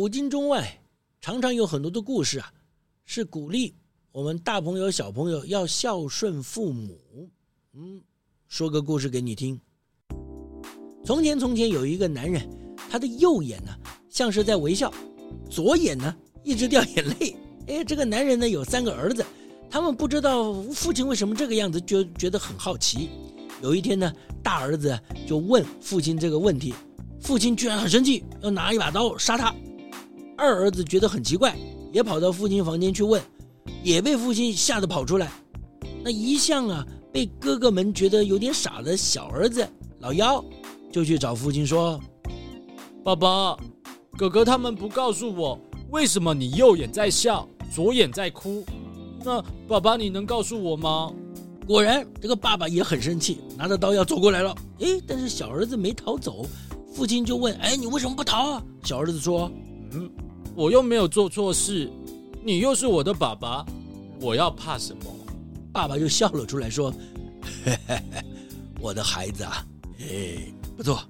古今中外，常常有很多的故事啊，是鼓励我们大朋友小朋友要孝顺父母。嗯，说个故事给你听。从前，从前有一个男人，他的右眼呢像是在微笑，左眼呢一直掉眼泪。哎，这个男人呢有三个儿子。他们不知道父亲为什么这个样子，就觉得很好奇。有一天呢，大儿子就问父亲这个问题，父亲居然很生气，要拿一把刀杀他。二儿子觉得很奇怪，也跑到父亲房间去问，也被父亲吓得跑出来。那一向啊被哥哥们觉得有点傻的小儿子老幺，就去找父亲说：“爸爸，哥哥他们不告诉我，为什么你右眼在笑，左眼在哭？”那爸爸，你能告诉我吗？果然，这个爸爸也很生气，拿着刀要走过来了。诶，但是小儿子没逃走，父亲就问：“哎，你为什么不逃啊？”小儿子说：“嗯，我又没有做错事，你又是我的爸爸，我要怕什么？”爸爸就笑了出来，说：“嘿嘿嘿，我的孩子啊，哎，不错，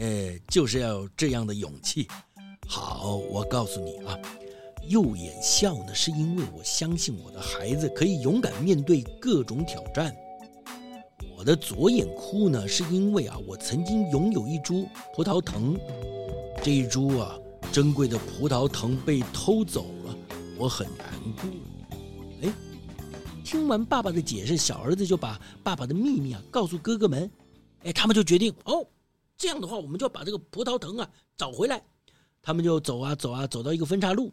哎，就是要这样的勇气。好，我告诉你啊。”右眼笑呢，是因为我相信我的孩子可以勇敢面对各种挑战。我的左眼哭呢，是因为啊，我曾经拥有一株葡萄藤，这一株啊珍贵的葡萄藤被偷走了，我很难过。哎，听完爸爸的解释，小儿子就把爸爸的秘密啊告诉哥哥们。哎，他们就决定哦，这样的话，我们就要把这个葡萄藤啊找回来。他们就走啊走啊，走到一个分岔路。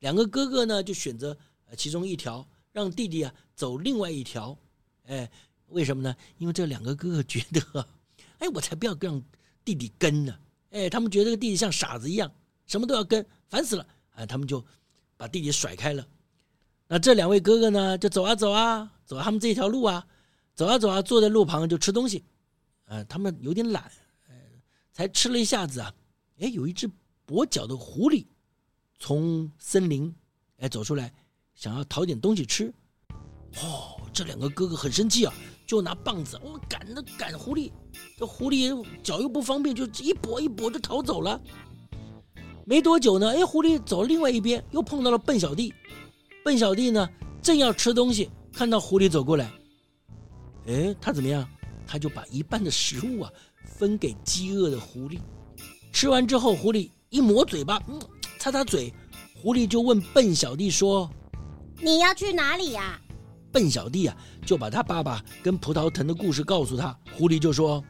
两个哥哥呢，就选择其中一条，让弟弟啊走另外一条，哎，为什么呢？因为这两个哥哥觉得，哎，我才不要让弟弟跟呢，哎，他们觉得这个弟弟像傻子一样，什么都要跟，烦死了，哎，他们就把弟弟甩开了。那这两位哥哥呢，就走啊走啊，走他们这条路啊，走啊走啊，坐在路旁就吃东西，呃，他们有点懒，哎，才吃了一下子啊，哎，有一只跛脚的狐狸。从森林，哎，走出来，想要讨点东西吃。哦，这两个哥哥很生气啊，就拿棒子，我赶着赶狐狸。这狐狸脚又不方便，就一跛一跛就逃走了。没多久呢，哎，狐狸走另外一边，又碰到了笨小弟。笨小弟呢，正要吃东西，看到狐狸走过来，哎，他怎么样？他就把一半的食物啊分给饥饿的狐狸。吃完之后，狐狸一抹嘴巴，嗯。擦擦嘴，狐狸就问笨小弟说：“你要去哪里呀？”笨小弟啊，就把他爸爸跟葡萄藤的故事告诉他。狐狸就说：“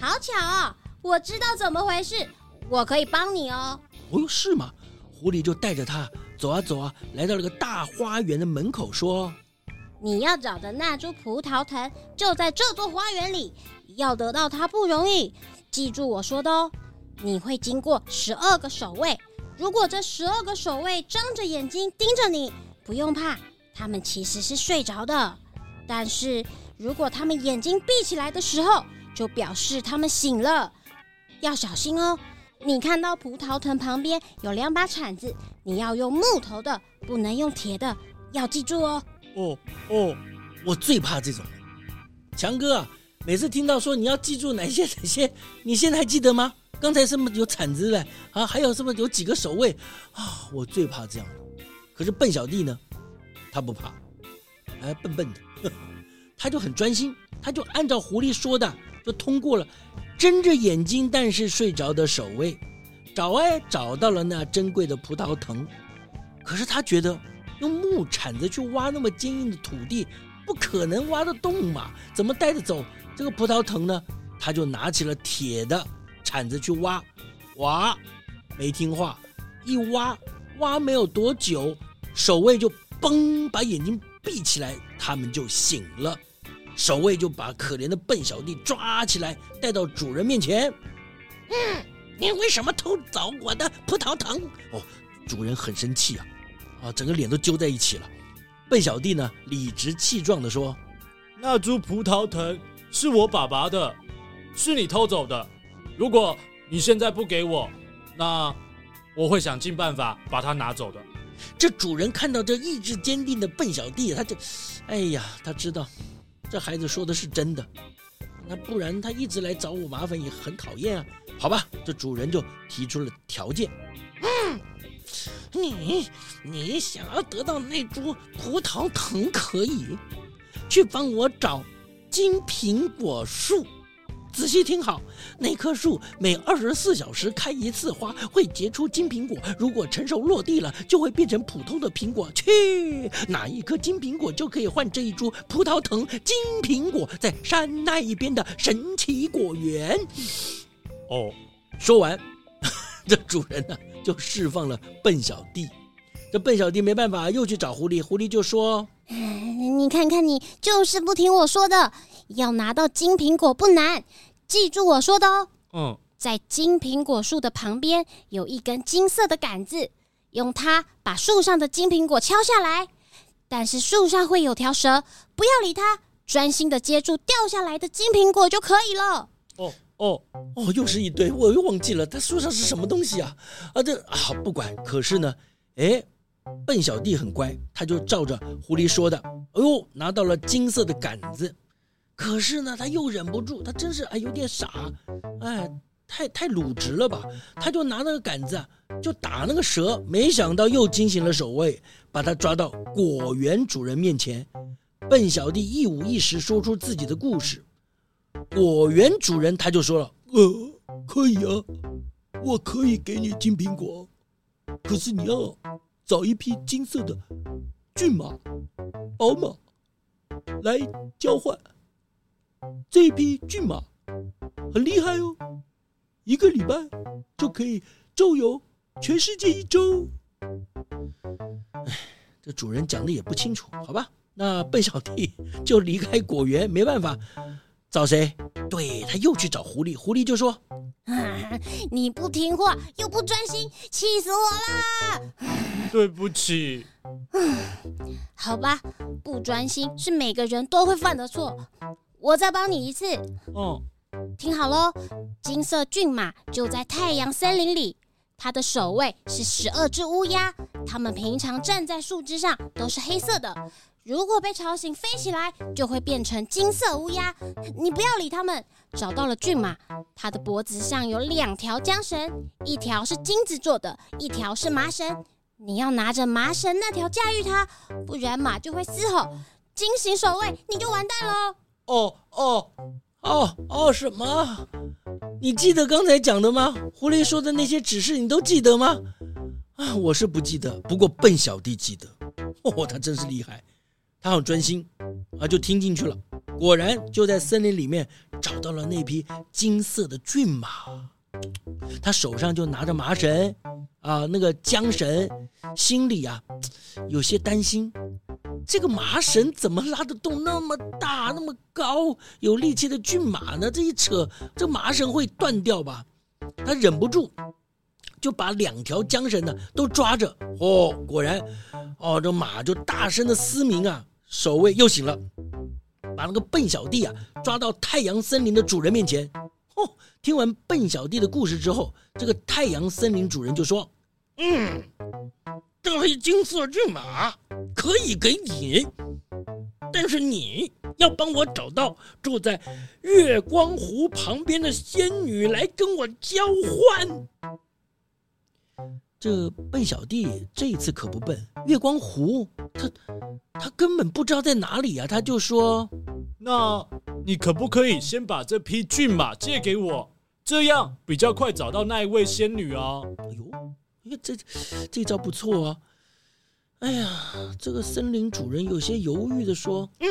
好巧哦，我知道怎么回事，我可以帮你哦。”哦，是吗？狐狸就带着他走啊走啊，来到了个大花园的门口，说：“你要找的那株葡萄藤就在这座花园里，要得到它不容易。记住我说的哦，你会经过十二个守卫。”如果这十二个守卫睁着眼睛盯着你，不用怕，他们其实是睡着的。但是如果他们眼睛闭起来的时候，就表示他们醒了，要小心哦。你看到葡萄藤旁边有两把铲子，你要用木头的，不能用铁的，要记住哦。哦哦，我最怕这种。强哥啊，每次听到说你要记住哪些哪些，你现在还记得吗？刚才什么有铲子的啊？还有什么有几个守卫啊？我最怕这样的。可是笨小弟呢，他不怕，哎，笨笨的，他就很专心，他就按照狐狸说的，就通过了睁着眼睛但是睡着的守卫，找哎找到了那珍贵的葡萄藤。可是他觉得用木铲子去挖那么坚硬的土地，不可能挖得动嘛？怎么带着走这个葡萄藤呢？他就拿起了铁的。铲子去挖，挖，没听话，一挖，挖没有多久，守卫就嘣把眼睛闭起来，他们就醒了。守卫就把可怜的笨小弟抓起来，带到主人面前。嗯，你为什么偷走我的葡萄藤？哦，主人很生气啊，啊，整个脸都揪在一起了。笨小弟呢，理直气壮地说：“那株葡萄藤是我爸爸的，是你偷走的。如果你现在不给我，那我会想尽办法把它拿走的。”这主人看到这意志坚定的笨小弟，他就，哎呀，他知道这孩子说的是真的，那不然他一直来找我麻烦也很讨厌啊。好吧，这主人就提出了条件。嗯，你你想要得到那株葡萄藤，可以去帮我找金苹果树。仔细听好，那棵树每二十四小时开一次花，会结出金苹果。如果成熟落地了，就会变成普通的苹果。去，哪一颗金苹果就可以换这一株葡萄藤。金苹果在山那一边的神奇果园。哦，说完，这主人呢就释放了笨小弟。这笨小弟没办法，又去找狐狸。狐狸就说：“你看看你，就是不听我说的。要拿到金苹果不难。”记住我说的哦。嗯，在金苹果树的旁边有一根金色的杆子，用它把树上的金苹果敲下来。但是树上会有条蛇，不要理它，专心的接住掉下来的金苹果就可以了。哦哦哦，又是一堆，我又忘记了，它树上是什么东西啊？啊，这啊不管。可是呢，哎，笨小弟很乖，他就照着狐狸说的，哎呦，拿到了金色的杆子。可是呢，他又忍不住，他真是哎有点傻，哎，太太鲁直了吧？他就拿那个杆子啊，就打那个蛇，没想到又惊醒了守卫，把他抓到果园主人面前。笨小弟一五一十说出自己的故事，果园主人他就说了：“呃，可以啊，我可以给你金苹果，可是你要找一匹金色的骏马、宝马来交换。”这一匹骏马很厉害哦，一个礼拜就可以周游全世界一周。哎，这主人讲的也不清楚，好吧？那笨小弟就离开果园，没办法，找谁？对，他又去找狐狸，狐狸就说：“啊，你不听话又不专心，气死我了！”对不起。嗯好吧，不专心是每个人都会犯的错。我再帮你一次。哦，听好喽，金色骏马就在太阳森林里，它的守卫是十二只乌鸦，它们平常站在树枝上都是黑色的，如果被吵醒飞起来，就会变成金色乌鸦。你不要理它们。找到了骏马，它的脖子上有两条缰绳，一条是金子做的，一条是麻绳。你要拿着麻绳那条驾驭它，不然马就会嘶吼，惊醒守卫，你就完蛋了。哦哦哦哦！什么？你记得刚才讲的吗？狐狸说的那些指示你都记得吗？啊，我是不记得，不过笨小弟记得。哦，他真是厉害，他很专心啊，就听进去了。果然就在森林里面找到了那匹金色的骏马，他手上就拿着麻绳啊，那个缰绳，心里啊有些担心。这个麻绳怎么拉得动那么大、那么高、有力气的骏马呢？这一扯，这麻绳会断掉吧？他忍不住就把两条缰绳呢都抓着。哦，果然，哦，这马就大声的嘶鸣啊！守卫又醒了，把那个笨小弟啊抓到太阳森林的主人面前。哦，听完笨小弟的故事之后，这个太阳森林主人就说：“嗯。”这匹金色骏马可以给你，但是你要帮我找到住在月光湖旁边的仙女来跟我交换。这笨小弟这一次可不笨，月光湖他他根本不知道在哪里啊！他就说：“那你可不可以先把这匹骏马借给我，这样比较快找到那一位仙女啊？”哎呦！这这招不错啊！哎呀，这个森林主人有些犹豫的说：“嗯，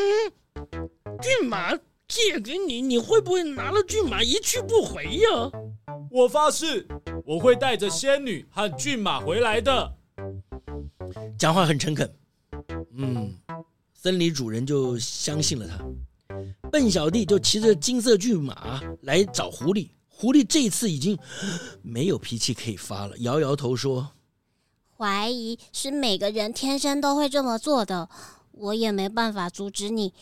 骏马借给你，你会不会拿了骏马一去不回呀？”我发誓，我会带着仙女和骏马回来的。讲话很诚恳。嗯，森林主人就相信了他。笨小弟就骑着金色骏马来找狐狸。狐狸这次已经没有脾气可以发了，摇摇头说：“怀疑是每个人天生都会这么做的，我也没办法阻止你，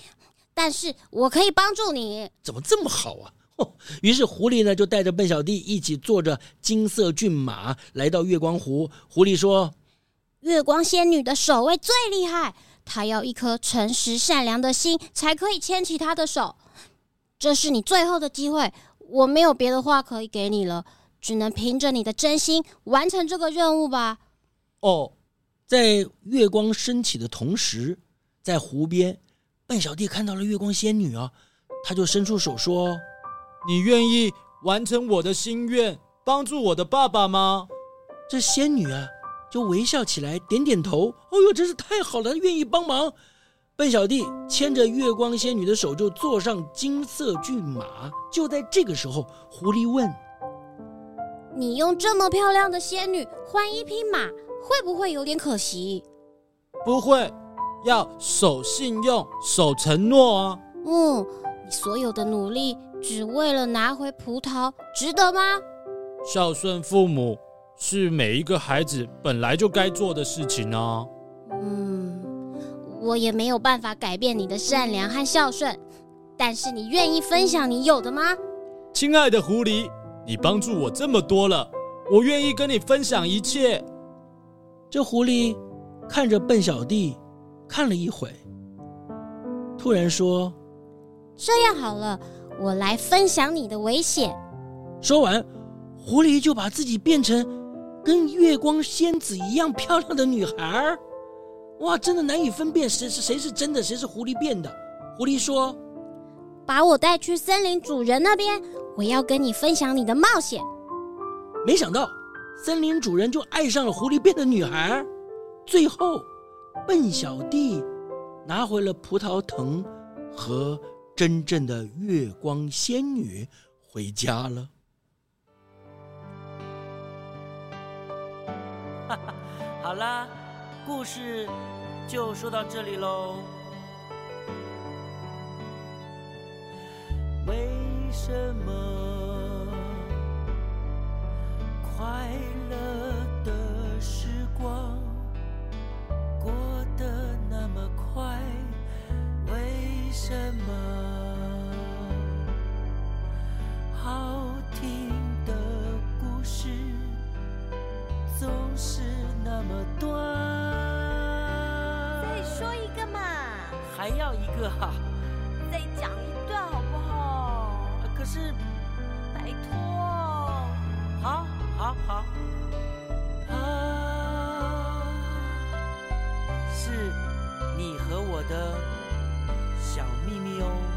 但是我可以帮助你。”怎么这么好啊？哦，于是狐狸呢就带着笨小弟一起坐着金色骏马来到月光湖。狐狸说：“月光仙女的守卫最厉害，她要一颗诚实善良的心才可以牵起她的手。这是你最后的机会，我没有别的话可以给你了，只能凭着你的真心完成这个任务吧。”哦，在月光升起的同时，在湖边，笨小弟看到了月光仙女啊，他就伸出手说。你愿意完成我的心愿，帮助我的爸爸吗？这仙女啊，就微笑起来，点点头。哦呦，真是太好了，她愿意帮忙。笨小弟牵着月光仙女的手，就坐上金色骏马。就在这个时候，狐狸问：“你用这么漂亮的仙女换一匹马，会不会有点可惜？”不会，要守信用，守承诺啊。嗯，你所有的努力。只为了拿回葡萄，值得吗？孝顺父母是每一个孩子本来就该做的事情啊。嗯，我也没有办法改变你的善良和孝顺，但是你愿意分享你有的吗？亲爱的狐狸，你帮助我这么多了，我愿意跟你分享一切。这狐狸看着笨小弟，看了一会，突然说：“这样好了。”我来分享你的危险。说完，狐狸就把自己变成跟月光仙子一样漂亮的女孩儿。哇，真的难以分辨谁是谁是真的，谁是狐狸变的。狐狸说：“把我带去森林主人那边，我要跟你分享你的冒险。”没想到，森林主人就爱上了狐狸变的女孩。最后，笨小弟拿回了葡萄藤和。真正的月光仙女回家了。哈哈，好啦，故事就说到这里喽。为什么还要一个哈、再讲一段好不好？可是，拜托，好，好，好，啊，是你和我的小秘密哦。